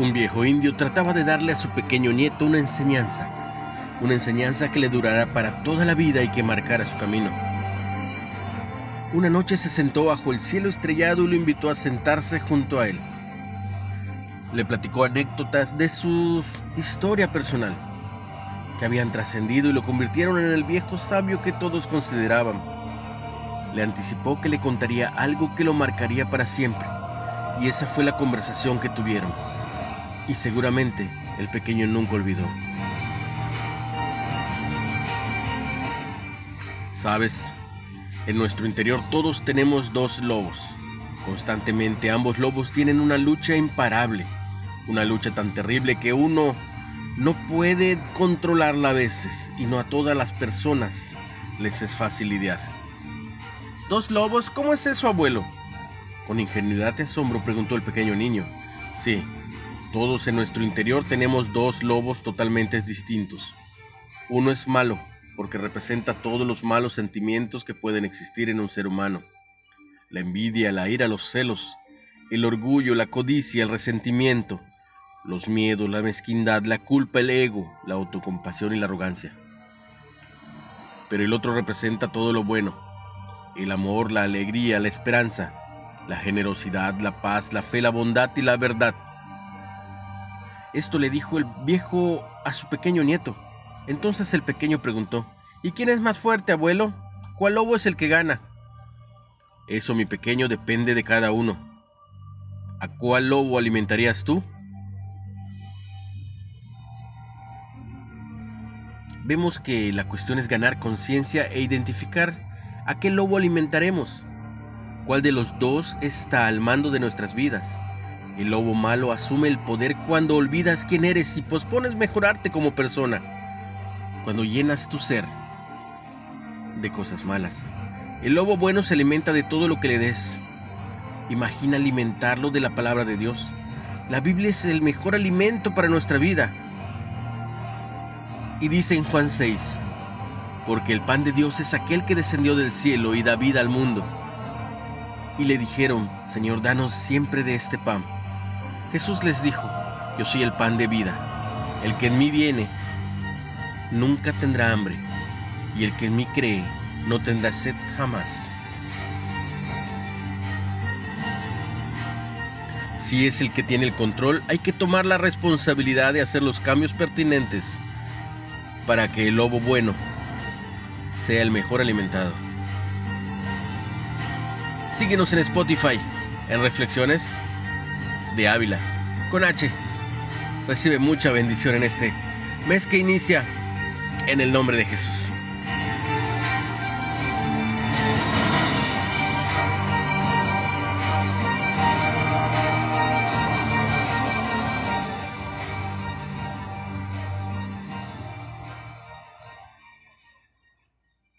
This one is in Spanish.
Un viejo indio trataba de darle a su pequeño nieto una enseñanza, una enseñanza que le durará para toda la vida y que marcara su camino. Una noche se sentó bajo el cielo estrellado y lo invitó a sentarse junto a él. Le platicó anécdotas de su historia personal, que habían trascendido y lo convirtieron en el viejo sabio que todos consideraban. Le anticipó que le contaría algo que lo marcaría para siempre, y esa fue la conversación que tuvieron y seguramente el pequeño nunca olvidó. Sabes, en nuestro interior todos tenemos dos lobos. Constantemente ambos lobos tienen una lucha imparable, una lucha tan terrible que uno no puede controlarla a veces y no a todas las personas les es fácil lidiar. ¿Dos lobos? ¿Cómo es eso, abuelo? Con ingenuidad y asombro preguntó el pequeño niño. Sí, todos en nuestro interior tenemos dos lobos totalmente distintos. Uno es malo, porque representa todos los malos sentimientos que pueden existir en un ser humano. La envidia, la ira, los celos, el orgullo, la codicia, el resentimiento, los miedos, la mezquindad, la culpa, el ego, la autocompasión y la arrogancia. Pero el otro representa todo lo bueno, el amor, la alegría, la esperanza, la generosidad, la paz, la fe, la bondad y la verdad. Esto le dijo el viejo a su pequeño nieto. Entonces el pequeño preguntó, ¿Y quién es más fuerte, abuelo? ¿Cuál lobo es el que gana? Eso, mi pequeño, depende de cada uno. ¿A cuál lobo alimentarías tú? Vemos que la cuestión es ganar conciencia e identificar a qué lobo alimentaremos. ¿Cuál de los dos está al mando de nuestras vidas? El lobo malo asume el poder cuando olvidas quién eres y pospones mejorarte como persona. Cuando llenas tu ser de cosas malas. El lobo bueno se alimenta de todo lo que le des. Imagina alimentarlo de la palabra de Dios. La Biblia es el mejor alimento para nuestra vida. Y dice en Juan 6, porque el pan de Dios es aquel que descendió del cielo y da vida al mundo. Y le dijeron, Señor, danos siempre de este pan. Jesús les dijo, yo soy el pan de vida. El que en mí viene nunca tendrá hambre, y el que en mí cree no tendrá sed jamás. Si es el que tiene el control, hay que tomar la responsabilidad de hacer los cambios pertinentes para que el lobo bueno sea el mejor alimentado. Síguenos en Spotify, en Reflexiones de Ávila, con H. Recibe mucha bendición en este mes que inicia en el nombre de Jesús.